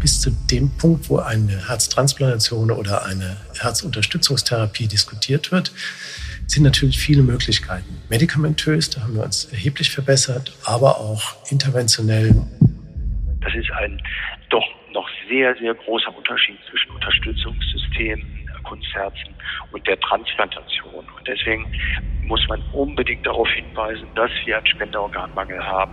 bis zu dem Punkt, wo eine Herztransplantation oder eine Herzunterstützungstherapie diskutiert wird, sind natürlich viele Möglichkeiten. Medikamentös, da haben wir uns erheblich verbessert, aber auch interventionell. Das ist ein doch noch sehr, sehr großer Unterschied zwischen Unterstützungssystemen, Kunstherzen und der Transplantation. Und deswegen muss man unbedingt darauf hinweisen, dass wir einen Spenderorganmangel haben.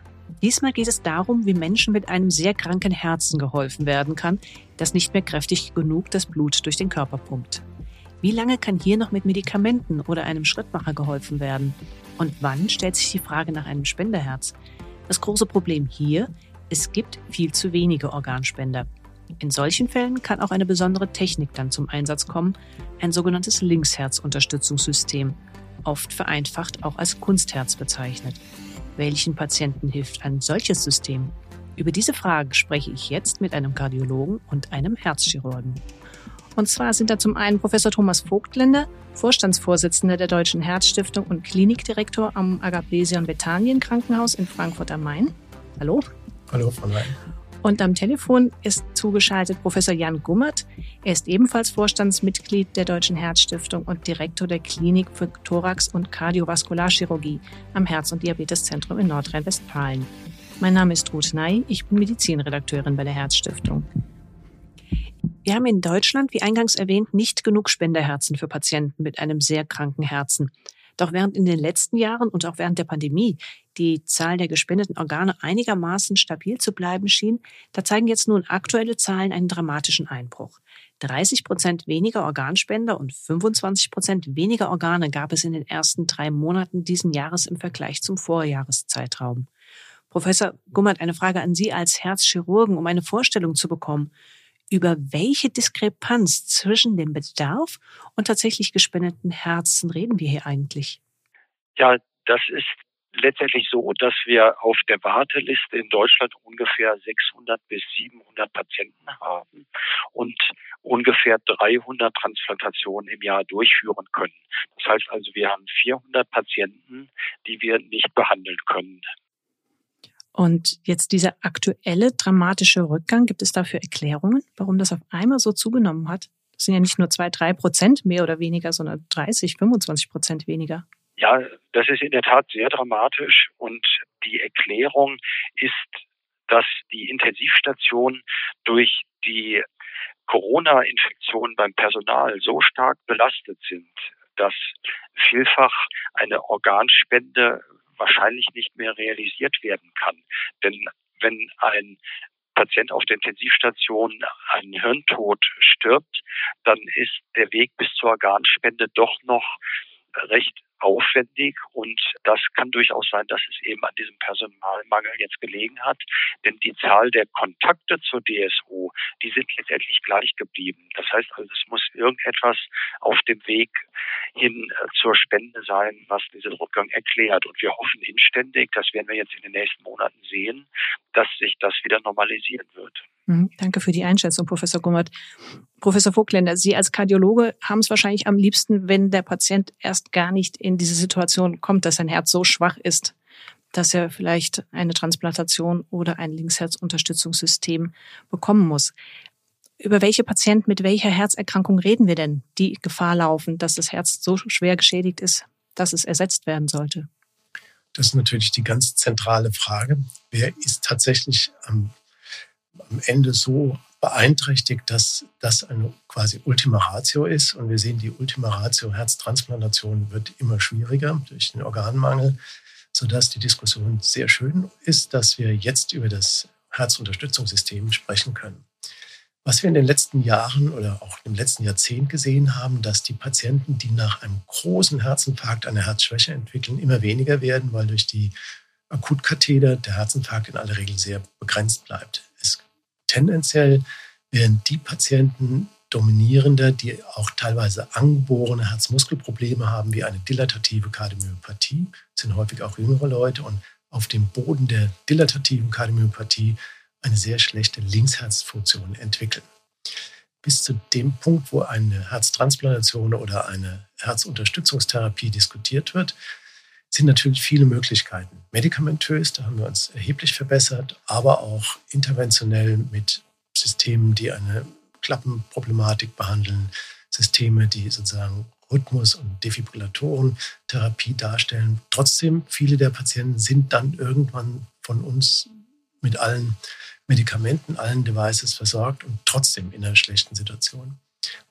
Diesmal geht es darum, wie Menschen mit einem sehr kranken Herzen geholfen werden kann, das nicht mehr kräftig genug das Blut durch den Körper pumpt. Wie lange kann hier noch mit Medikamenten oder einem Schrittmacher geholfen werden? Und wann stellt sich die Frage nach einem Spenderherz? Das große Problem hier, es gibt viel zu wenige Organspender. In solchen Fällen kann auch eine besondere Technik dann zum Einsatz kommen, ein sogenanntes Linksherzunterstützungssystem, oft vereinfacht auch als Kunstherz bezeichnet. Welchen Patienten hilft ein solches System? Über diese Frage spreche ich jetzt mit einem Kardiologen und einem Herzchirurgen. Und zwar sind da zum einen Professor Thomas Vogtländer, Vorstandsvorsitzender der Deutschen Herzstiftung und Klinikdirektor am Agaplesion Bethanien Krankenhaus in Frankfurt am Main. Hallo. Hallo, Frau Lein. Und am Telefon ist zugeschaltet Professor Jan Gummert. Er ist ebenfalls Vorstandsmitglied der Deutschen Herzstiftung und Direktor der Klinik für Thorax- und Kardiovaskularchirurgie am Herz- und Diabeteszentrum in Nordrhein-Westfalen. Mein Name ist Ruth Ney, ich bin Medizinredakteurin bei der Herzstiftung. Wir haben in Deutschland, wie eingangs erwähnt, nicht genug Spenderherzen für Patienten mit einem sehr kranken Herzen. Doch während in den letzten Jahren und auch während der Pandemie die Zahl der gespendeten Organe einigermaßen stabil zu bleiben schien, da zeigen jetzt nun aktuelle Zahlen einen dramatischen Einbruch. 30 Prozent weniger Organspender und 25 Prozent weniger Organe gab es in den ersten drei Monaten diesen Jahres im Vergleich zum Vorjahreszeitraum. Professor Gummert, eine Frage an Sie als Herzchirurgen, um eine Vorstellung zu bekommen. Über welche Diskrepanz zwischen dem Bedarf und tatsächlich gespendeten Herzen reden wir hier eigentlich? Ja, das ist letztendlich so, dass wir auf der Warteliste in Deutschland ungefähr 600 bis 700 Patienten haben und ungefähr 300 Transplantationen im Jahr durchführen können. Das heißt also, wir haben 400 Patienten, die wir nicht behandeln können. Und jetzt dieser aktuelle dramatische Rückgang, gibt es dafür Erklärungen, warum das auf einmal so zugenommen hat? Das sind ja nicht nur zwei, drei Prozent mehr oder weniger, sondern 30, 25 Prozent weniger. Ja, das ist in der Tat sehr dramatisch und die Erklärung ist, dass die Intensivstationen durch die Corona-Infektion beim Personal so stark belastet sind, dass vielfach eine Organspende wahrscheinlich nicht mehr realisiert werden kann. Denn wenn ein Patient auf der Intensivstation einen Hirntod stirbt, dann ist der Weg bis zur Organspende doch noch recht aufwendig und das kann durchaus sein, dass es eben an diesem Personalmangel jetzt gelegen hat, denn die Zahl der Kontakte zur DSO, die sind letztendlich gleich geblieben. Das heißt also, es muss irgendetwas auf dem Weg hin äh, zur Spende sein, was diesen Rückgang erklärt und wir hoffen inständig, das werden wir jetzt in den nächsten Monaten sehen, dass sich das wieder normalisieren wird. Mhm, danke für die Einschätzung, Professor Gummert. Professor Vogtländer, Sie als Kardiologe haben es wahrscheinlich am liebsten, wenn der Patient erst gar nicht in diese Situation kommt, dass sein Herz so schwach ist, dass er vielleicht eine Transplantation oder ein Linksherzunterstützungssystem bekommen muss. Über welche Patienten mit welcher Herzerkrankung reden wir denn, die Gefahr laufen, dass das Herz so schwer geschädigt ist, dass es ersetzt werden sollte? Das ist natürlich die ganz zentrale Frage. Wer ist tatsächlich am am Ende so beeinträchtigt, dass das eine quasi Ultima Ratio ist. Und wir sehen, die Ultima Ratio Herztransplantation wird immer schwieriger durch den Organmangel, sodass die Diskussion sehr schön ist, dass wir jetzt über das Herzunterstützungssystem sprechen können. Was wir in den letzten Jahren oder auch im letzten Jahrzehnt gesehen haben, dass die Patienten, die nach einem großen Herzinfarkt eine Herzschwäche entwickeln, immer weniger werden, weil durch die Akutkatheter der Herzinfarkt in aller Regel sehr begrenzt bleibt. Tendenziell werden die Patienten dominierender, die auch teilweise angeborene Herzmuskelprobleme haben, wie eine dilatative Kardiomyopathie, das sind häufig auch jüngere Leute und auf dem Boden der dilatativen Kardiomyopathie eine sehr schlechte Linksherzfunktion entwickeln. Bis zu dem Punkt, wo eine Herztransplantation oder eine Herzunterstützungstherapie diskutiert wird, sind natürlich viele Möglichkeiten. Medikamentös, da haben wir uns erheblich verbessert, aber auch interventionell mit Systemen, die eine Klappenproblematik behandeln, Systeme, die sozusagen Rhythmus- und Defibrillatorentherapie darstellen. Trotzdem, viele der Patienten sind dann irgendwann von uns mit allen Medikamenten, allen Devices versorgt und trotzdem in einer schlechten Situation.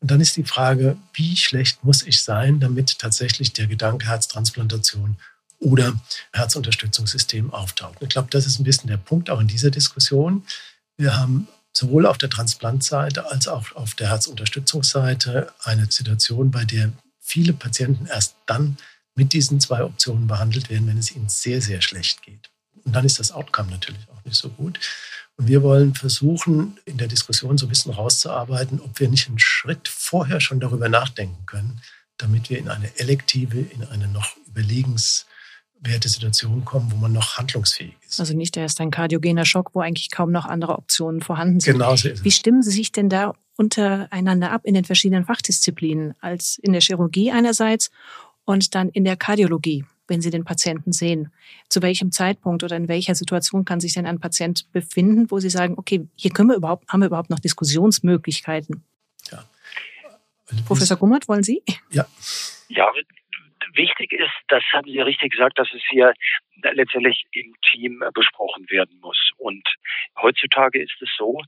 Und dann ist die Frage, wie schlecht muss ich sein, damit tatsächlich der Gedanke Herztransplantation oder Herzunterstützungssystem auftaucht. Ich glaube, das ist ein bisschen der Punkt auch in dieser Diskussion. Wir haben sowohl auf der Transplantseite als auch auf der Herzunterstützungsseite eine Situation, bei der viele Patienten erst dann mit diesen zwei Optionen behandelt werden, wenn es ihnen sehr, sehr schlecht geht. Und dann ist das Outcome natürlich auch nicht so gut. Wir wollen versuchen, in der Diskussion so ein bisschen rauszuarbeiten, ob wir nicht einen Schritt vorher schon darüber nachdenken können, damit wir in eine elektive, in eine noch überlegens Situation kommen, wo man noch handlungsfähig ist. Also nicht erst ein kardiogener Schock, wo eigentlich kaum noch andere Optionen vorhanden sind. Genau so ist es. Wie stimmen Sie sich denn da untereinander ab in den verschiedenen Fachdisziplinen, als in der Chirurgie einerseits und dann in der Kardiologie, wenn Sie den Patienten sehen? Zu welchem Zeitpunkt oder in welcher Situation kann sich denn ein Patient befinden, wo Sie sagen, okay, hier können wir überhaupt, haben wir überhaupt noch Diskussionsmöglichkeiten? Ja. Professor Gummert, wollen Sie? Ja. Ja, wichtig ist, das haben Sie richtig gesagt, dass es hier letztendlich im Team besprochen werden muss. Und heutzutage ist es so,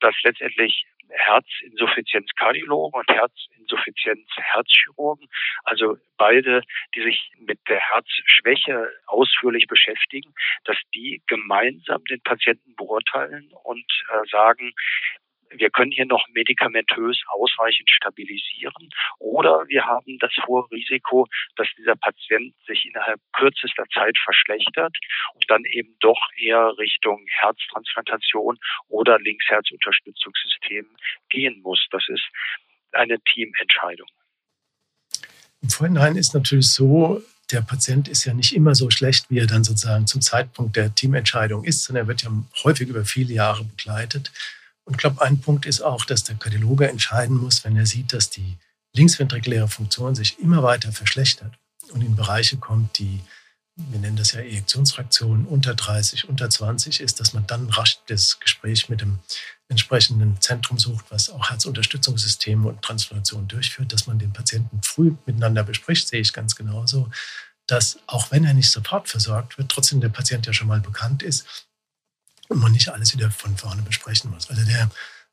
dass letztendlich Herzinsuffizienzkardiologen und Herzinsuffizienz-Herzchirurgen, also beide, die sich mit der Herzschwäche ausführlich beschäftigen, dass die gemeinsam den Patienten beurteilen und äh, sagen, wir können hier noch medikamentös ausreichend stabilisieren oder wir haben das hohe Risiko, dass dieser Patient sich innerhalb kürzester Zeit verschlechtert und dann eben doch eher Richtung Herztransplantation oder Linksherzunterstützungssystem gehen muss. Das ist eine Teamentscheidung. Im Vorhinein ist natürlich so, der Patient ist ja nicht immer so schlecht, wie er dann sozusagen zum Zeitpunkt der Teamentscheidung ist, sondern er wird ja häufig über viele Jahre begleitet. Und ich glaube, ein Punkt ist auch, dass der Kardiologe entscheiden muss, wenn er sieht, dass die linksventrikuläre Funktion sich immer weiter verschlechtert und in Bereiche kommt, die, wir nennen das ja Ejektionsfraktion, unter 30, unter 20 ist, dass man dann rasch das Gespräch mit dem entsprechenden Zentrum sucht, was auch Herzunterstützungssysteme und Transplantation durchführt, dass man den Patienten früh miteinander bespricht, sehe ich ganz genauso, dass auch wenn er nicht sofort versorgt wird, trotzdem der Patient ja schon mal bekannt ist und man nicht alles wieder von vorne besprechen muss. Also der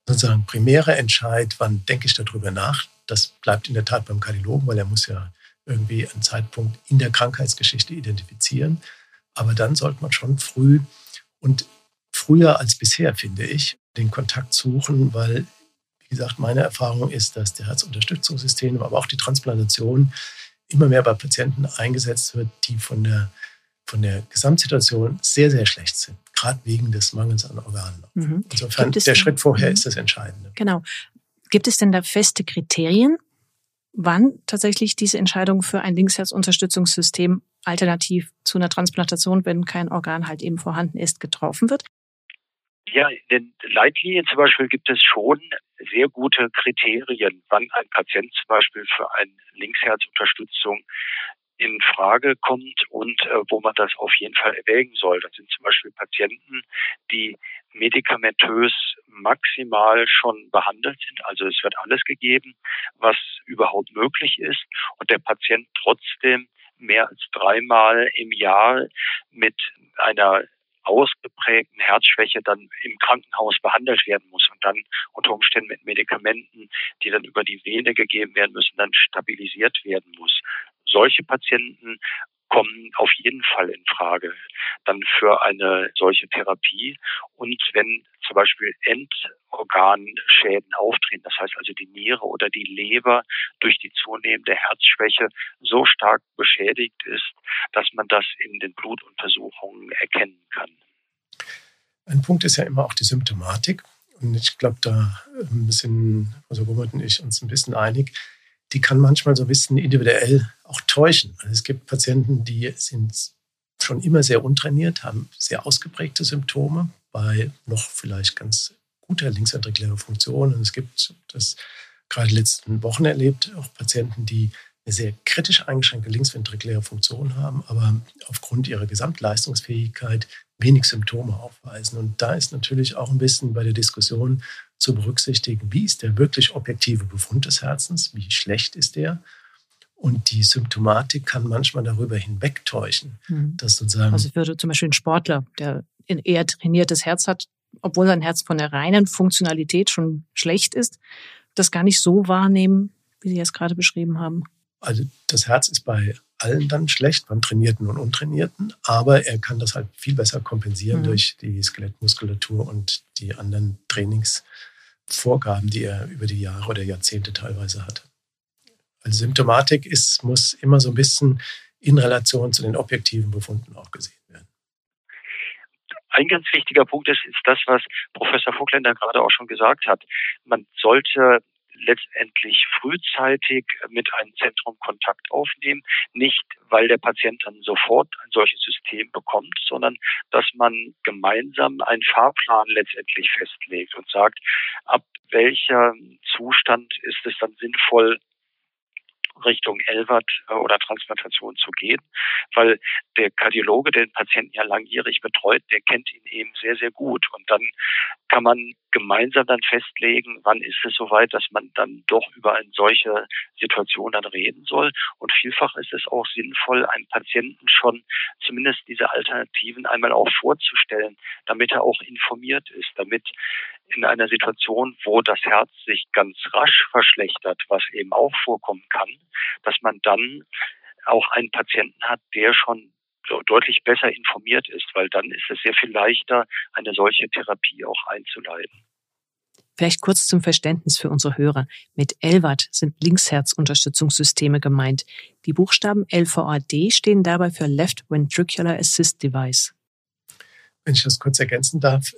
sozusagen primäre Entscheid, wann denke ich darüber nach, das bleibt in der Tat beim Kardiologen, weil er muss ja irgendwie einen Zeitpunkt in der Krankheitsgeschichte identifizieren. Aber dann sollte man schon früh und früher als bisher, finde ich, den Kontakt suchen, weil, wie gesagt, meine Erfahrung ist, dass der Herzunterstützungssystem, aber auch die Transplantation immer mehr bei Patienten eingesetzt wird, die von der, von der Gesamtsituation sehr, sehr schlecht sind gerade wegen des Mangels an Organen. Mhm. Insofern, der denn, Schritt vorher mhm. ist das Entscheidende. Genau. Gibt es denn da feste Kriterien, wann tatsächlich diese Entscheidung für ein Linksherzunterstützungssystem alternativ zu einer Transplantation, wenn kein Organ halt eben vorhanden ist, getroffen wird? Ja, in den Leitlinien zum Beispiel gibt es schon sehr gute Kriterien, wann ein Patient zum Beispiel für eine Linksherzunterstützung in Frage kommt und äh, wo man das auf jeden Fall erwägen soll. Das sind zum Beispiel Patienten, die medikamentös maximal schon behandelt sind. Also es wird alles gegeben, was überhaupt möglich ist und der Patient trotzdem mehr als dreimal im Jahr mit einer ausgeprägten Herzschwäche dann im Krankenhaus behandelt werden muss und dann unter Umständen mit Medikamenten, die dann über die Vene gegeben werden müssen, dann stabilisiert werden muss. Solche Patienten kommen auf jeden Fall in Frage dann für eine solche Therapie. Und wenn zum Beispiel Endorganschäden auftreten, das heißt also die Niere oder die Leber durch die zunehmende Herzschwäche so stark beschädigt ist, dass man das in den Blutuntersuchungen erkennen kann. Ein Punkt ist ja immer auch die Symptomatik. und ich glaube, da sind also Gummert und ich uns ein bisschen einig, die kann manchmal so ein bisschen individuell auch täuschen. Also es gibt Patienten, die sind schon immer sehr untrainiert, haben sehr ausgeprägte Symptome bei noch vielleicht ganz guter linksventrikulärer Funktion. Und es gibt das gerade letzten Wochen erlebt, auch Patienten, die eine sehr kritisch eingeschränkte linksventrikuläre Funktion haben, aber aufgrund ihrer Gesamtleistungsfähigkeit wenig Symptome aufweisen. Und da ist natürlich auch ein bisschen bei der Diskussion zu berücksichtigen, wie ist der wirklich objektive Befund des Herzens, wie schlecht ist der. Und die Symptomatik kann manchmal darüber hinwegtäuschen. Mhm. Dass sozusagen also ich würde zum Beispiel ein Sportler, der ein eher trainiertes Herz hat, obwohl sein Herz von der reinen Funktionalität schon schlecht ist, das gar nicht so wahrnehmen, wie Sie es gerade beschrieben haben. Also das Herz ist bei allen dann schlecht, beim Trainierten und Untrainierten, aber er kann das halt viel besser kompensieren mhm. durch die Skelettmuskulatur und die anderen Trainingsvorgaben, die er über die Jahre oder Jahrzehnte teilweise hatte. Also Symptomatik ist, muss immer so ein bisschen in Relation zu den objektiven Befunden auch gesehen werden. Ein ganz wichtiger Punkt ist, ist das, was Professor Vogländer gerade auch schon gesagt hat. Man sollte letztendlich frühzeitig mit einem Zentrum Kontakt aufnehmen. Nicht, weil der Patient dann sofort ein solches System bekommt, sondern dass man gemeinsam einen Fahrplan letztendlich festlegt und sagt, ab welcher Zustand ist es dann sinnvoll, Richtung Elwert äh, oder Transplantation zu gehen, weil der Kardiologe, der den Patienten ja langjährig betreut, der kennt ihn eben sehr, sehr gut. Und dann kann man gemeinsam dann festlegen, wann ist es soweit, dass man dann doch über eine solche Situation dann reden soll. Und vielfach ist es auch sinnvoll, einem Patienten schon zumindest diese Alternativen einmal auch vorzustellen, damit er auch informiert ist, damit in einer Situation, wo das Herz sich ganz rasch verschlechtert, was eben auch vorkommen kann, dass man dann auch einen Patienten hat, der schon deutlich besser informiert ist, weil dann ist es sehr viel leichter, eine solche Therapie auch einzuleiten. Vielleicht kurz zum Verständnis für unsere Hörer. Mit LVAD sind Linksherzunterstützungssysteme gemeint. Die Buchstaben LVAD stehen dabei für Left Ventricular Assist Device. Wenn ich das kurz ergänzen darf,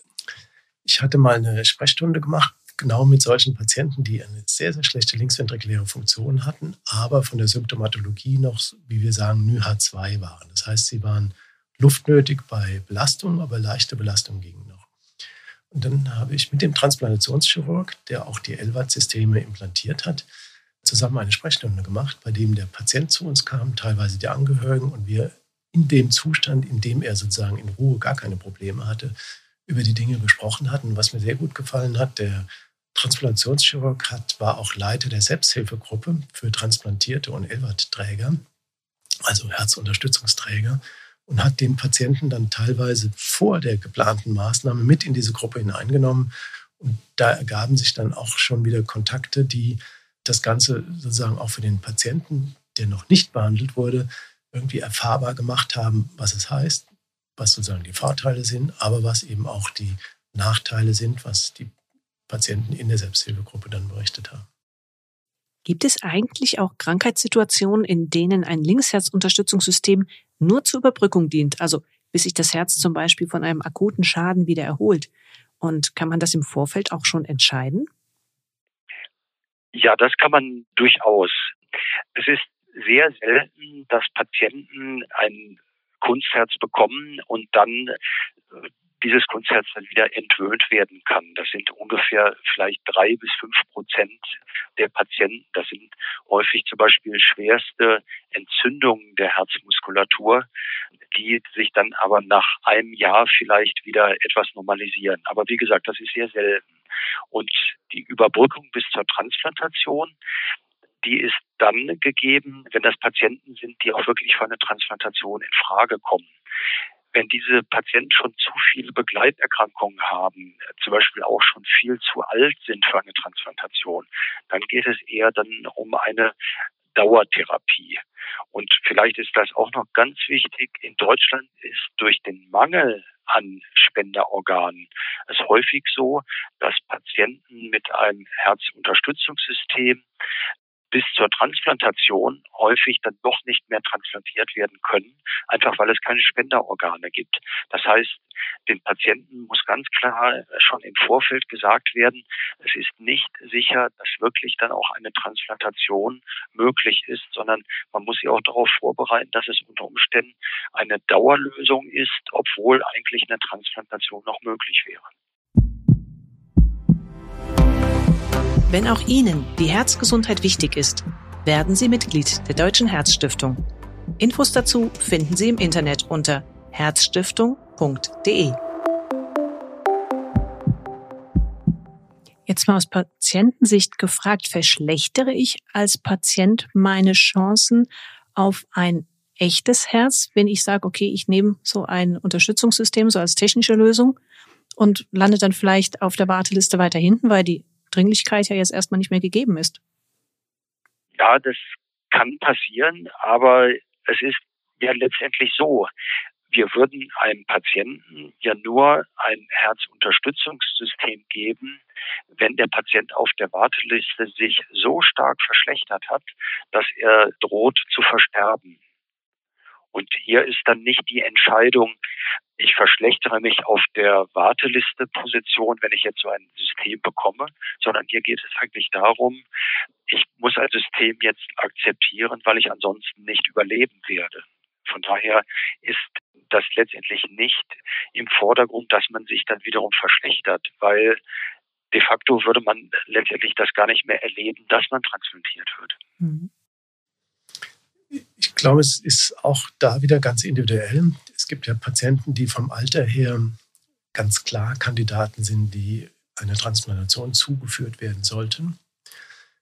ich hatte mal eine Sprechstunde gemacht, genau mit solchen Patienten, die eine sehr, sehr schlechte linksventrikuläre Funktion hatten, aber von der Symptomatologie noch, wie wir sagen, NYHA2 waren. Das heißt, sie waren luftnötig bei Belastung, aber leichte Belastung ging noch. Und dann habe ich mit dem Transplantationschirurg, der auch die LVAD-Systeme implantiert hat, zusammen eine Sprechstunde gemacht, bei dem der Patient zu uns kam, teilweise die Angehörigen und wir in dem Zustand, in dem er sozusagen in Ruhe gar keine Probleme hatte, über die Dinge gesprochen hatten. Was mir sehr gut gefallen hat, der Transplantationschirurg hat, war auch Leiter der Selbsthilfegruppe für Transplantierte und LVAD-Träger, also Herzunterstützungsträger, und hat den Patienten dann teilweise vor der geplanten Maßnahme mit in diese Gruppe hineingenommen. Und da ergaben sich dann auch schon wieder Kontakte, die das Ganze sozusagen auch für den Patienten, der noch nicht behandelt wurde, irgendwie erfahrbar gemacht haben, was es heißt, was sozusagen die Vorteile sind, aber was eben auch die Nachteile sind, was die Patienten in der Selbsthilfegruppe dann berichtet haben. Gibt es eigentlich auch Krankheitssituationen, in denen ein Linksherzunterstützungssystem nur zur Überbrückung dient, also bis sich das Herz zum Beispiel von einem akuten Schaden wieder erholt? Und kann man das im Vorfeld auch schon entscheiden? Ja, das kann man durchaus. Es ist sehr selten, dass Patienten ein Kunstherz bekommen und dann äh, dieses Kunstherz dann wieder entwöhnt werden kann. Das sind ungefähr vielleicht drei bis fünf Prozent der Patienten. Das sind häufig zum Beispiel schwerste Entzündungen der Herzmuskulatur, die sich dann aber nach einem Jahr vielleicht wieder etwas normalisieren. Aber wie gesagt, das ist sehr selten. Und die Überbrückung bis zur Transplantation, die ist dann gegeben, wenn das Patienten sind, die auch wirklich für eine Transplantation in Frage kommen. Wenn diese Patienten schon zu viele Begleiterkrankungen haben, zum Beispiel auch schon viel zu alt sind für eine Transplantation, dann geht es eher dann um eine Dauertherapie. Und vielleicht ist das auch noch ganz wichtig. In Deutschland ist durch den Mangel an Spenderorganen es häufig so, dass Patienten mit einem Herzunterstützungssystem bis zur Transplantation häufig dann doch nicht mehr transplantiert werden können, einfach weil es keine Spenderorgane gibt. Das heißt, den Patienten muss ganz klar schon im Vorfeld gesagt werden, es ist nicht sicher, dass wirklich dann auch eine Transplantation möglich ist, sondern man muss sie auch darauf vorbereiten, dass es unter Umständen eine Dauerlösung ist, obwohl eigentlich eine Transplantation noch möglich wäre. Wenn auch Ihnen die Herzgesundheit wichtig ist, werden Sie Mitglied der Deutschen Herzstiftung. Infos dazu finden Sie im Internet unter herzstiftung.de. Jetzt mal aus Patientensicht gefragt, verschlechtere ich als Patient meine Chancen auf ein echtes Herz, wenn ich sage, okay, ich nehme so ein Unterstützungssystem so als technische Lösung und lande dann vielleicht auf der Warteliste weiter hinten, weil die Dringlichkeit ja jetzt erstmal nicht mehr gegeben ist. Ja, das kann passieren, aber es ist ja letztendlich so. Wir würden einem Patienten ja nur ein Herzunterstützungssystem geben, wenn der Patient auf der Warteliste sich so stark verschlechtert hat, dass er droht zu versterben. Und hier ist dann nicht die Entscheidung, ich verschlechtere mich auf der Warteliste-Position, wenn ich jetzt so ein System bekomme, sondern hier geht es eigentlich darum, ich muss ein System jetzt akzeptieren, weil ich ansonsten nicht überleben werde. Von daher ist das letztendlich nicht im Vordergrund, dass man sich dann wiederum verschlechtert, weil de facto würde man letztendlich das gar nicht mehr erleben, dass man transplantiert wird. Mhm ich glaube, es ist auch da wieder ganz individuell. Es gibt ja Patienten, die vom Alter her ganz klar Kandidaten sind, die eine Transplantation zugeführt werden sollten.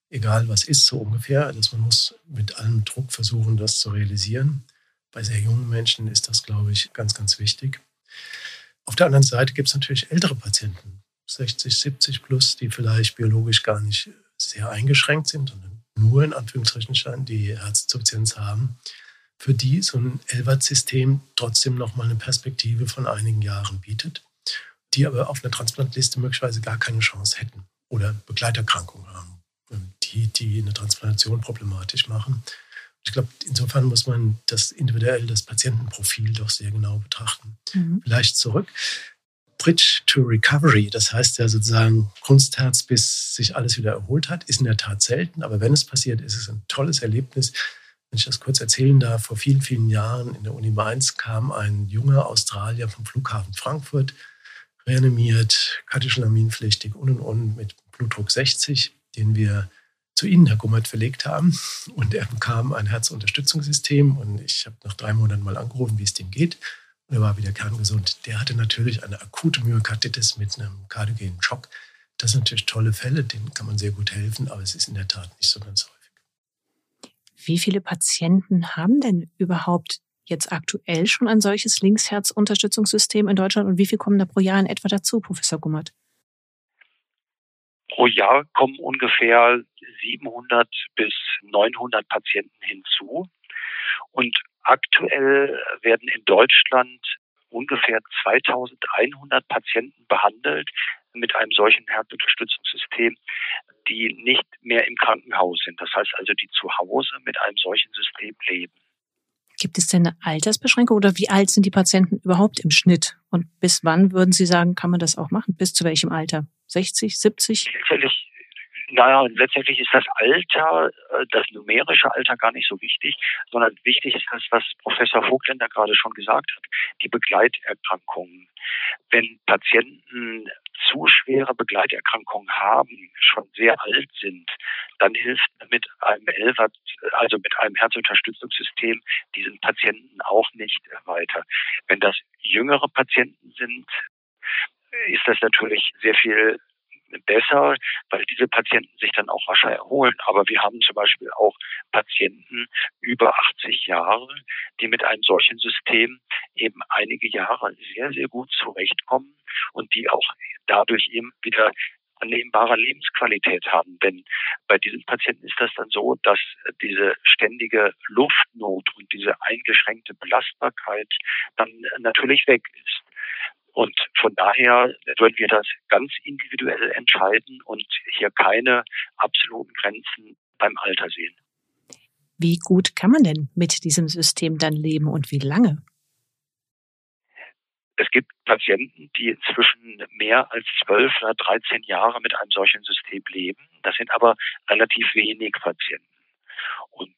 Egal was ist, so ungefähr. Also man muss mit allem Druck versuchen, das zu realisieren. Bei sehr jungen Menschen ist das, glaube ich, ganz, ganz wichtig. Auf der anderen Seite gibt es natürlich ältere Patienten, 60, 70 plus, die vielleicht biologisch gar nicht sehr eingeschränkt sind, sondern nur in Anführungszeichen die Herzinsuffizienz haben, für die so ein LVAD-System trotzdem nochmal eine Perspektive von einigen Jahren bietet, die aber auf einer Transplantliste möglicherweise gar keine Chance hätten oder Begleiterkrankungen haben, die, die eine Transplantation problematisch machen. Ich glaube, insofern muss man das individuell, das Patientenprofil doch sehr genau betrachten. Mhm. Vielleicht zurück. Bridge to Recovery, das heißt ja sozusagen Kunstherz, bis sich alles wieder erholt hat, ist in der Tat selten, aber wenn es passiert, ist es ein tolles Erlebnis. Wenn ich das kurz erzählen darf, vor vielen, vielen Jahren in der Uni Mainz kam ein junger Australier vom Flughafen Frankfurt, reanimiert, katecholaminpflichtig und und und mit Blutdruck 60, den wir zu Ihnen, Herr Gummert, verlegt haben. Und er bekam ein Herzunterstützungssystem und ich habe nach drei Monaten mal angerufen, wie es dem geht er war wieder kerngesund. Der hatte natürlich eine akute Myokarditis mit einem kardiogenen Schock. Das sind natürlich tolle Fälle, denen kann man sehr gut helfen, aber es ist in der Tat nicht so ganz häufig. Wie viele Patienten haben denn überhaupt jetzt aktuell schon ein solches Linksherzunterstützungssystem in Deutschland und wie viel kommen da pro Jahr in etwa dazu, Professor Gummert? Pro Jahr kommen ungefähr 700 bis 900 Patienten hinzu. Und Aktuell werden in Deutschland ungefähr 2100 Patienten behandelt mit einem solchen Herzunterstützungssystem, die nicht mehr im Krankenhaus sind. Das heißt also, die zu Hause mit einem solchen System leben. Gibt es denn eine Altersbeschränkung oder wie alt sind die Patienten überhaupt im Schnitt? Und bis wann würden Sie sagen, kann man das auch machen? Bis zu welchem Alter? 60, 70? Sicherlich naja, letztendlich ist das Alter, äh, das numerische Alter gar nicht so wichtig, sondern wichtig ist das, was Professor Vogländer gerade schon gesagt hat, die Begleiterkrankungen. Wenn Patienten zu schwere Begleiterkrankungen haben, schon sehr alt sind, dann hilft mit einem LVAD, also mit einem Herzunterstützungssystem, diesen Patienten auch nicht weiter. Wenn das jüngere Patienten sind, ist das natürlich sehr viel besser, weil diese Patienten sich dann auch rascher erholen. Aber wir haben zum Beispiel auch Patienten über 80 Jahre, die mit einem solchen System eben einige Jahre sehr, sehr gut zurechtkommen und die auch dadurch eben wieder annehmbare Lebensqualität haben. Denn bei diesen Patienten ist das dann so, dass diese ständige Luftnot und diese eingeschränkte Belastbarkeit dann natürlich weg ist. Und von daher würden wir das ganz individuell entscheiden und hier keine absoluten Grenzen beim Alter sehen. Wie gut kann man denn mit diesem System dann leben und wie lange? Es gibt Patienten, die inzwischen mehr als zwölf oder dreizehn Jahre mit einem solchen System leben. Das sind aber relativ wenig Patienten. Und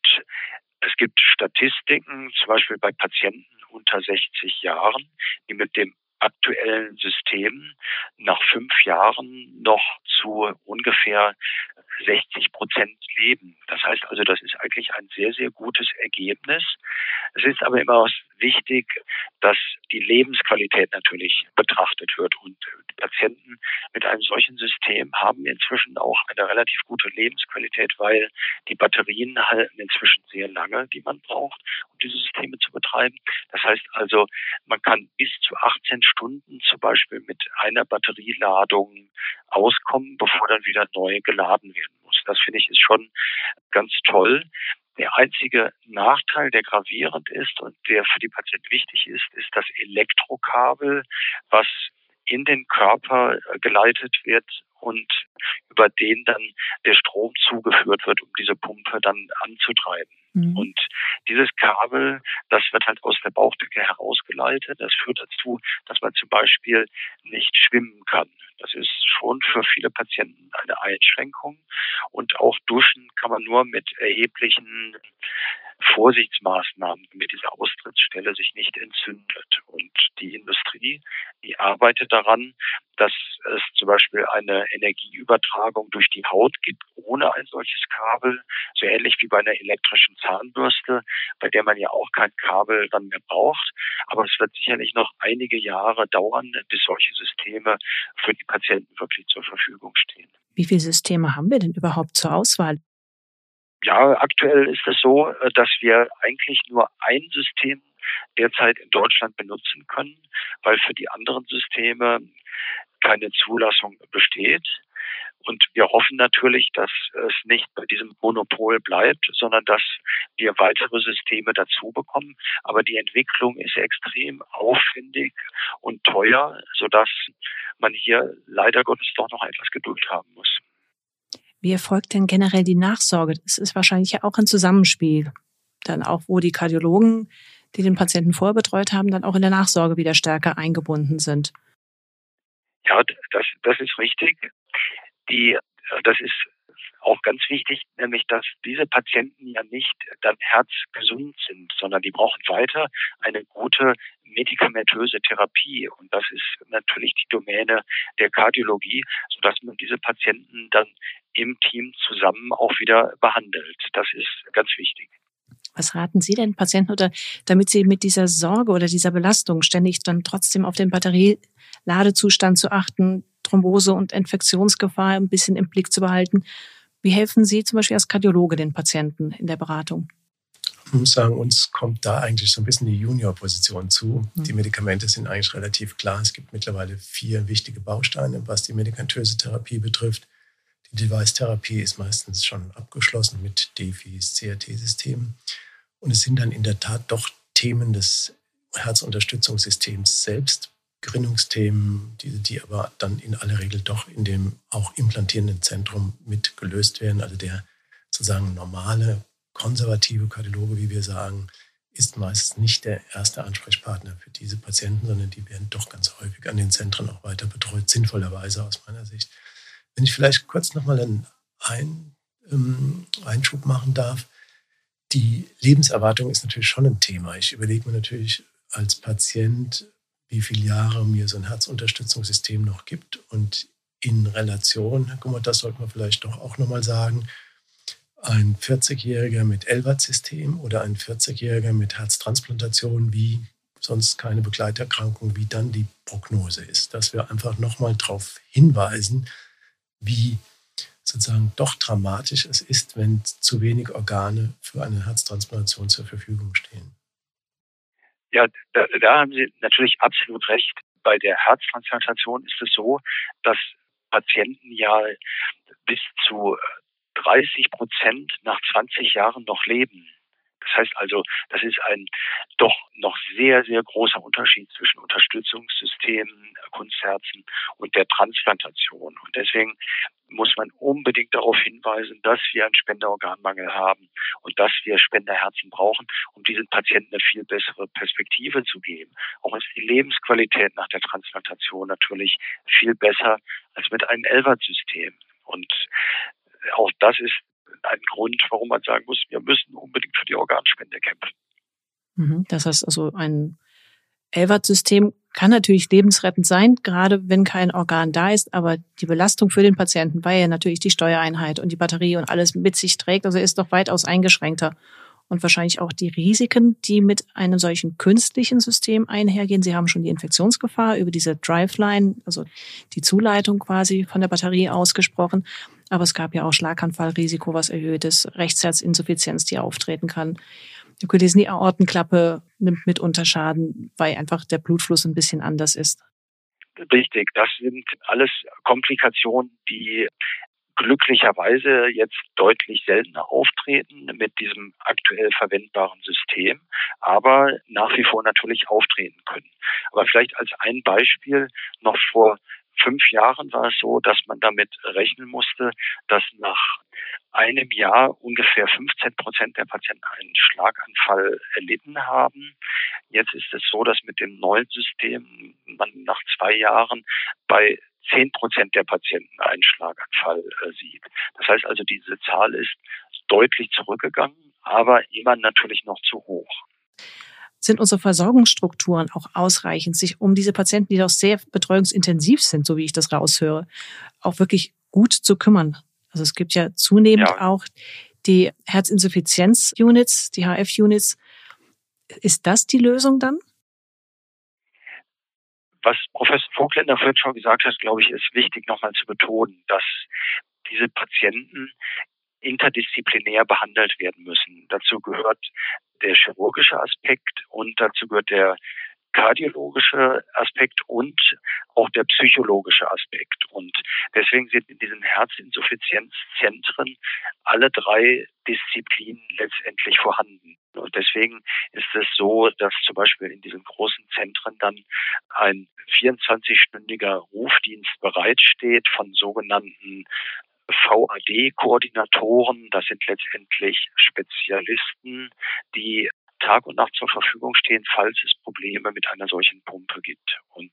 es gibt Statistiken, zum Beispiel bei Patienten unter 60 Jahren, die mit dem aktuellen System nach fünf Jahren noch zu ungefähr 60 Prozent leben. Das heißt also, das ist eigentlich ein sehr, sehr gutes Ergebnis. Es ist aber immer wichtig, dass die Lebensqualität natürlich betrachtet wird. Und Patienten mit einem solchen System haben inzwischen auch eine relativ gute Lebensqualität, weil die Batterien halten inzwischen sehr lange, die man braucht, um diese Systeme zu betreiben. Das heißt also, man kann bis zu 18 Stunden zum Beispiel mit einer Batterieladung auskommen, bevor dann wieder neu geladen werden muss. Das finde ich ist schon ganz toll. Der einzige Nachteil, der gravierend ist und der für die Patienten wichtig ist, ist das Elektrokabel, was in den Körper geleitet wird und über den dann der Strom zugeführt wird, um diese Pumpe dann anzutreiben. Mhm. Und dieses Kabel, das wird halt aus der Bauchdecke herausgeleitet. Das führt dazu, dass man zum Beispiel nicht schwimmen kann. Das ist schon für viele Patienten eine Einschränkung. Und auch duschen kann man nur mit erheblichen Vorsichtsmaßnahmen, damit diese Austrittsstelle sich nicht entzündet. Und die Industrie, die arbeitet daran, dass es zum Beispiel eine Energieübertragung durch die Haut gibt, ohne ein solches Kabel, so ähnlich wie bei einer elektrischen Zahnbürste, bei der man ja auch kein Kabel dann mehr braucht. Aber es wird sicherlich noch einige Jahre dauern, bis solche Systeme für die Patienten wirklich zur Verfügung stehen. Wie viele Systeme haben wir denn überhaupt zur Auswahl? Ja, aktuell ist es so, äh, dass wir eigentlich nur ein System derzeit in Deutschland benutzen können, weil für die anderen Systeme keine Zulassung besteht. Und wir hoffen natürlich, dass es nicht bei diesem Monopol bleibt, sondern dass wir weitere Systeme dazu bekommen. Aber die Entwicklung ist extrem aufwendig und teuer, sodass man hier leider Gottes doch noch etwas Geduld haben muss. Wie erfolgt denn generell die Nachsorge? Das ist wahrscheinlich ja auch ein Zusammenspiel. Dann auch, wo die Kardiologen, die den Patienten vorbetreut haben, dann auch in der Nachsorge wieder stärker eingebunden sind. Ja, das, das ist richtig. Die, das ist auch ganz wichtig, nämlich dass diese Patienten ja nicht dann herzgesund sind, sondern die brauchen weiter eine gute medikamentöse Therapie. Und das ist natürlich die Domäne der Kardiologie, sodass man diese Patienten dann im Team zusammen auch wieder behandelt. Das ist ganz wichtig. Was raten Sie denn Patienten oder damit sie mit dieser Sorge oder dieser Belastung ständig dann trotzdem auf den Batterieladezustand zu achten, Thrombose und Infektionsgefahr ein bisschen im Blick zu behalten? Wie helfen Sie zum Beispiel als Kardiologe den Patienten in der Beratung? Ich muss sagen, uns kommt da eigentlich so ein bisschen die Junior-Position zu. Mhm. Die Medikamente sind eigentlich relativ klar. Es gibt mittlerweile vier wichtige Bausteine, was die medikamentöse Therapie betrifft. Die Device-Therapie ist meistens schon abgeschlossen mit DEFIs, CRT-Systemen. Und es sind dann in der Tat doch Themen des Herzunterstützungssystems selbst, Gerinnungsthemen, die, die aber dann in aller Regel doch in dem auch implantierenden Zentrum mit gelöst werden. Also der sozusagen normale, konservative Kardiologe, wie wir sagen, ist meist nicht der erste Ansprechpartner für diese Patienten, sondern die werden doch ganz häufig an den Zentren auch weiter betreut, sinnvollerweise aus meiner Sicht. Wenn ich vielleicht kurz nochmal einen Ein, ähm, Einschub machen darf. Die Lebenserwartung ist natürlich schon ein Thema. Ich überlege mir natürlich als Patient, wie viele Jahre mir so ein Herzunterstützungssystem noch gibt. Und in Relation, Herr Gummert, das sollte man vielleicht doch auch nochmal sagen, ein 40-Jähriger mit LVAD-System oder ein 40-Jähriger mit Herztransplantation, wie sonst keine Begleiterkrankung, wie dann die Prognose ist. Dass wir einfach nochmal darauf hinweisen, wie sozusagen doch dramatisch es ist, wenn zu wenig Organe für eine Herztransplantation zur Verfügung stehen. Ja, da, da haben Sie natürlich absolut recht. Bei der Herztransplantation ist es so, dass Patienten ja bis zu 30 Prozent nach 20 Jahren noch leben. Das heißt also, das ist ein doch noch sehr, sehr großer Unterschied zwischen Unterstützungssystemen, Kunstherzen und der Transplantation. Und deswegen muss man unbedingt darauf hinweisen, dass wir einen Spenderorganmangel haben und dass wir Spenderherzen brauchen, um diesen Patienten eine viel bessere Perspektive zu geben. Auch ist die Lebensqualität nach der Transplantation natürlich viel besser als mit einem Elbert-System. Und auch das ist ein Grund, warum man sagen muss, wir müssen unbedingt für die Organspende kämpfen. Mhm. Das heißt also, ein Elbert-System kann natürlich lebensrettend sein, gerade wenn kein Organ da ist, aber die Belastung für den Patienten, weil er natürlich die Steuereinheit und die Batterie und alles mit sich trägt, also ist doch weitaus eingeschränkter. Und wahrscheinlich auch die Risiken, die mit einem solchen künstlichen System einhergehen. Sie haben schon die Infektionsgefahr über diese Driveline, also die Zuleitung quasi von der Batterie ausgesprochen. Aber es gab ja auch Schlaganfallrisiko, was erhöht ist, Rechtsherzinsuffizienz, die auftreten kann. Die Aortenklappe nimmt mitunter Schaden, weil einfach der Blutfluss ein bisschen anders ist. Richtig, das sind alles Komplikationen, die glücklicherweise jetzt deutlich seltener auftreten mit diesem aktuell verwendbaren System, aber nach wie vor natürlich auftreten können. Aber vielleicht als ein Beispiel noch vor fünf Jahren war es so, dass man damit rechnen musste, dass nach einem Jahr ungefähr 15 Prozent der Patienten einen Schlaganfall erlitten haben. Jetzt ist es so, dass mit dem neuen System man nach zwei Jahren bei 10 Prozent der Patienten einen Schlaganfall äh, sieht. Das heißt also, diese Zahl ist deutlich zurückgegangen, aber immer natürlich noch zu hoch sind unsere Versorgungsstrukturen auch ausreichend, sich um diese Patienten, die doch sehr betreuungsintensiv sind, so wie ich das raushöre, auch wirklich gut zu kümmern. Also es gibt ja zunehmend ja. auch die Herzinsuffizienz-Units, die HF-Units. Ist das die Lösung dann? Was Professor Vogtländer vorhin schon gesagt hat, glaube ich, ist wichtig nochmal zu betonen, dass diese Patienten interdisziplinär behandelt werden müssen. Dazu gehört der chirurgische Aspekt und dazu gehört der kardiologische Aspekt und auch der psychologische Aspekt. Und deswegen sind in diesen Herzinsuffizienzzentren alle drei Disziplinen letztendlich vorhanden. Und deswegen ist es so, dass zum Beispiel in diesen großen Zentren dann ein 24-stündiger Rufdienst bereitsteht von sogenannten VAD-Koordinatoren, das sind letztendlich Spezialisten, die Tag und Nacht zur Verfügung stehen, falls es Probleme mit einer solchen Pumpe gibt. Und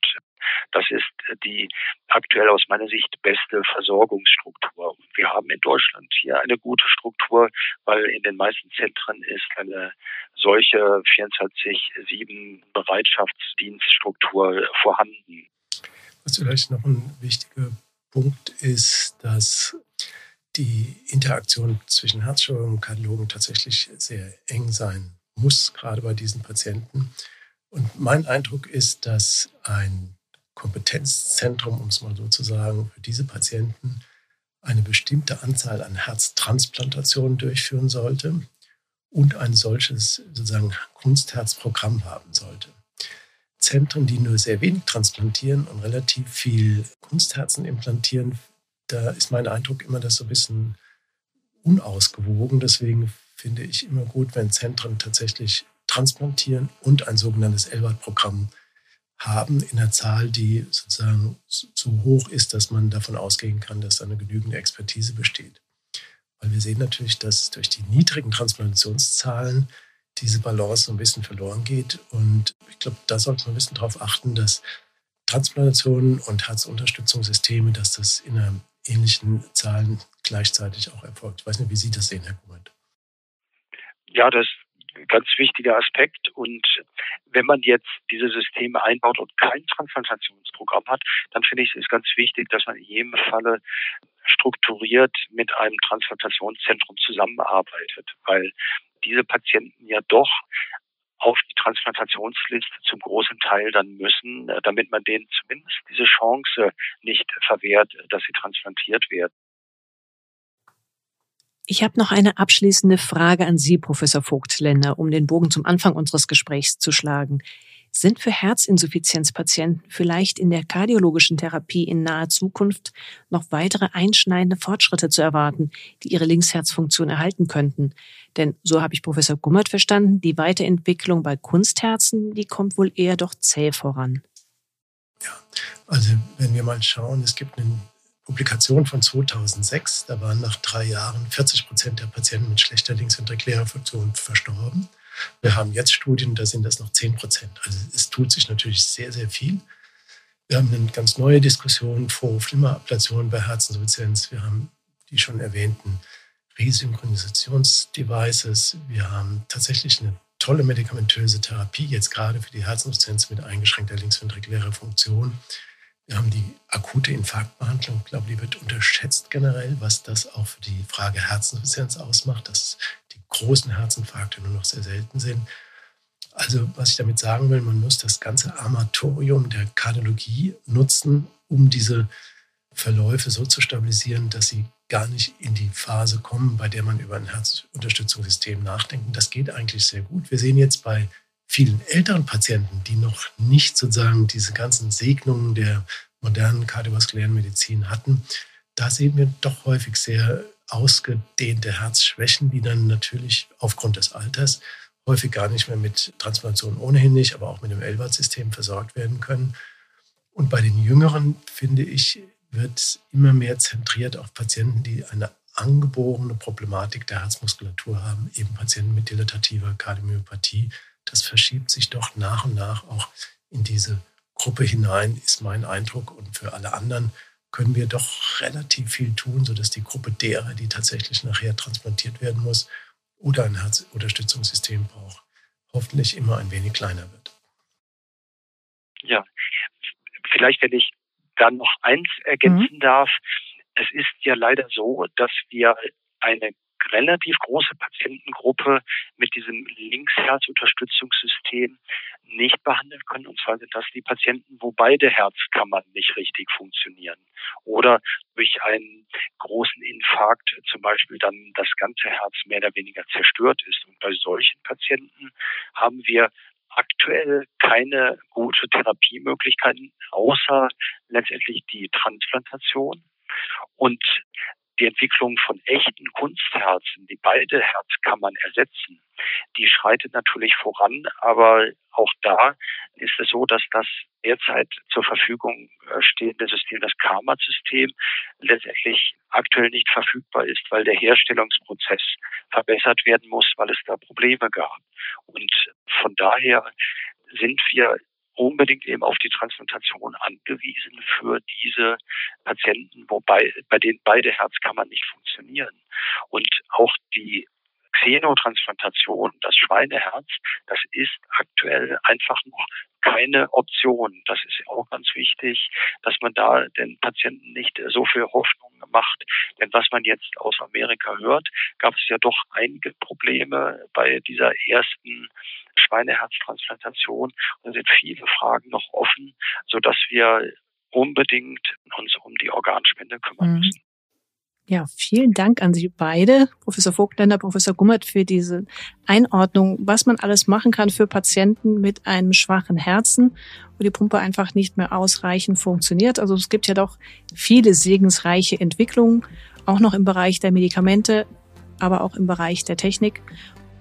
das ist die aktuell aus meiner Sicht beste Versorgungsstruktur. Wir haben in Deutschland hier eine gute Struktur, weil in den meisten Zentren ist eine solche 24-7 Bereitschaftsdienststruktur vorhanden. Was vielleicht noch ein wichtiger Punkt ist, dass die Interaktion zwischen Herzchirurgen und Kardiologen tatsächlich sehr eng sein muss, gerade bei diesen Patienten. Und mein Eindruck ist, dass ein Kompetenzzentrum, um es mal so zu sagen, für diese Patienten eine bestimmte Anzahl an Herztransplantationen durchführen sollte und ein solches sozusagen Kunstherzprogramm haben sollte. Zentren, die nur sehr wenig transplantieren und relativ viel Kunstherzen implantieren, da ist mein Eindruck immer, dass so ein bisschen unausgewogen. Deswegen finde ich immer gut, wenn Zentren tatsächlich transplantieren und ein sogenanntes LWAT-Programm haben in einer Zahl, die sozusagen so hoch ist, dass man davon ausgehen kann, dass da eine genügende Expertise besteht. Weil wir sehen natürlich, dass durch die niedrigen Transplantationszahlen diese Balance so ein bisschen verloren geht. Und ich glaube, da sollte man ein bisschen darauf achten, dass Transplantationen und Herzunterstützungssysteme, dass das in einer ähnlichen Zahlen gleichzeitig auch erfolgt. Ich weiß nicht, wie Sie das sehen, Herr Gument. Ja, das ist ein ganz wichtiger Aspekt. Und wenn man jetzt diese Systeme einbaut und kein Transplantationsprogramm hat, dann finde ich es ganz wichtig, dass man in jedem Falle strukturiert mit einem Transplantationszentrum zusammenarbeitet, weil diese Patienten ja doch auf die Transplantationsliste zum großen Teil dann müssen, äh, damit man denen zumindest diese Chance nicht verwehrt, dass sie transplantiert werden. Ich habe noch eine abschließende Frage an Sie, Professor Vogtländer, um den Bogen zum Anfang unseres Gesprächs zu schlagen. Sind für Herzinsuffizienzpatienten vielleicht in der kardiologischen Therapie in naher Zukunft noch weitere einschneidende Fortschritte zu erwarten, die ihre Linksherzfunktion erhalten könnten? Denn so habe ich Professor Gummert verstanden, die Weiterentwicklung bei Kunstherzen, die kommt wohl eher doch zäh voran. Ja, also wenn wir mal schauen, es gibt einen Publikation von 2006. Da waren nach drei Jahren 40 Prozent der Patienten mit schlechter linksventrikulärer Funktion verstorben. Wir haben jetzt Studien, da sind das noch 10 Prozent. Also es tut sich natürlich sehr, sehr viel. Wir haben eine ganz neue Diskussion vor Flimmerablation bei Herzinsuffizienz. Wir haben die schon erwähnten Resynchronisationsdevices. Wir haben tatsächlich eine tolle medikamentöse Therapie, jetzt gerade für die Herzinsuffizienz mit eingeschränkter linksventrikulärer Funktion. Wir haben die akute Infarktbehandlung. Ich glaube, die wird unterschätzt generell, was das auch für die Frage Herzinsuffizienz ausmacht, dass die großen Herzinfarkte nur noch sehr selten sind. Also, was ich damit sagen will, man muss das ganze Armatorium der Kardiologie nutzen, um diese Verläufe so zu stabilisieren, dass sie gar nicht in die Phase kommen, bei der man über ein Herzunterstützungssystem nachdenkt. Das geht eigentlich sehr gut. Wir sehen jetzt bei vielen älteren Patienten, die noch nicht sozusagen diese ganzen Segnungen der modernen kardiovaskulären Medizin hatten, da sehen wir doch häufig sehr ausgedehnte Herzschwächen, die dann natürlich aufgrund des Alters häufig gar nicht mehr mit Transplantation ohnehin nicht, aber auch mit dem LVAD-System versorgt werden können. Und bei den Jüngeren, finde ich, wird immer mehr zentriert auf Patienten, die eine angeborene Problematik der Herzmuskulatur haben, eben Patienten mit dilatativer Kardiomyopathie, das verschiebt sich doch nach und nach auch in diese Gruppe hinein, ist mein Eindruck. Und für alle anderen können wir doch relativ viel tun, sodass die Gruppe derer, die tatsächlich nachher transplantiert werden muss oder ein Herzunterstützungssystem braucht, hoffentlich immer ein wenig kleiner wird. Ja, vielleicht, wenn ich dann noch eins ergänzen mhm. darf. Es ist ja leider so, dass wir eine relativ große Patientengruppe mit diesem Linksherzunterstützungssystem nicht behandeln können. Und zwar sind das die Patienten, wo beide Herzkammern nicht richtig funktionieren. Oder durch einen großen Infarkt zum Beispiel dann das ganze Herz mehr oder weniger zerstört ist. Und bei solchen Patienten haben wir aktuell keine gute Therapiemöglichkeiten, außer letztendlich die Transplantation. Und die Entwicklung von echten Kunstherzen, die beide Herzkammern ersetzen, die schreitet natürlich voran, aber auch da ist es so, dass das derzeit zur Verfügung äh, stehende System, das Karma-System, letztendlich aktuell nicht verfügbar ist, weil der Herstellungsprozess verbessert werden muss, weil es da Probleme gab. Und von daher sind wir unbedingt eben auf die Transplantation angewiesen für diese Patienten, wobei bei denen beide Herzkammern nicht funktionieren. Und auch die Xenotransplantation, das Schweineherz, das ist aktuell einfach noch keine Option. Das ist auch ganz wichtig, dass man da den Patienten nicht so viel Hoffnung macht. Denn was man jetzt aus Amerika hört, gab es ja doch einige Probleme bei dieser ersten Schweineherztransplantation. Und es sind viele Fragen noch offen, sodass wir unbedingt uns um die Organspende kümmern mhm. müssen. Ja, vielen Dank an Sie beide, Professor Vogtländer, Professor Gummert, für diese Einordnung, was man alles machen kann für Patienten mit einem schwachen Herzen, wo die Pumpe einfach nicht mehr ausreichend funktioniert. Also es gibt ja doch viele segensreiche Entwicklungen, auch noch im Bereich der Medikamente, aber auch im Bereich der Technik.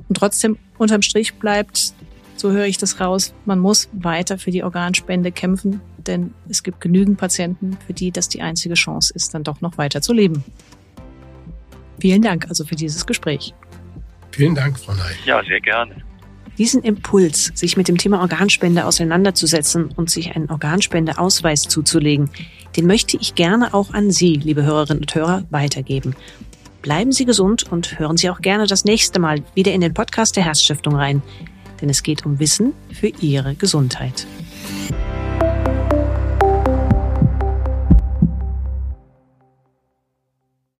Und trotzdem unterm Strich bleibt, so höre ich das raus, man muss weiter für die Organspende kämpfen, denn es gibt genügend Patienten, für die das die einzige Chance ist, dann doch noch weiter zu leben. Vielen Dank also für dieses Gespräch. Vielen Dank, Frau Ney. Ja, sehr gerne. Diesen Impuls, sich mit dem Thema Organspende auseinanderzusetzen und sich einen Organspendeausweis zuzulegen, den möchte ich gerne auch an Sie, liebe Hörerinnen und Hörer, weitergeben. Bleiben Sie gesund und hören Sie auch gerne das nächste Mal wieder in den Podcast der Herzstiftung rein, denn es geht um Wissen für Ihre Gesundheit.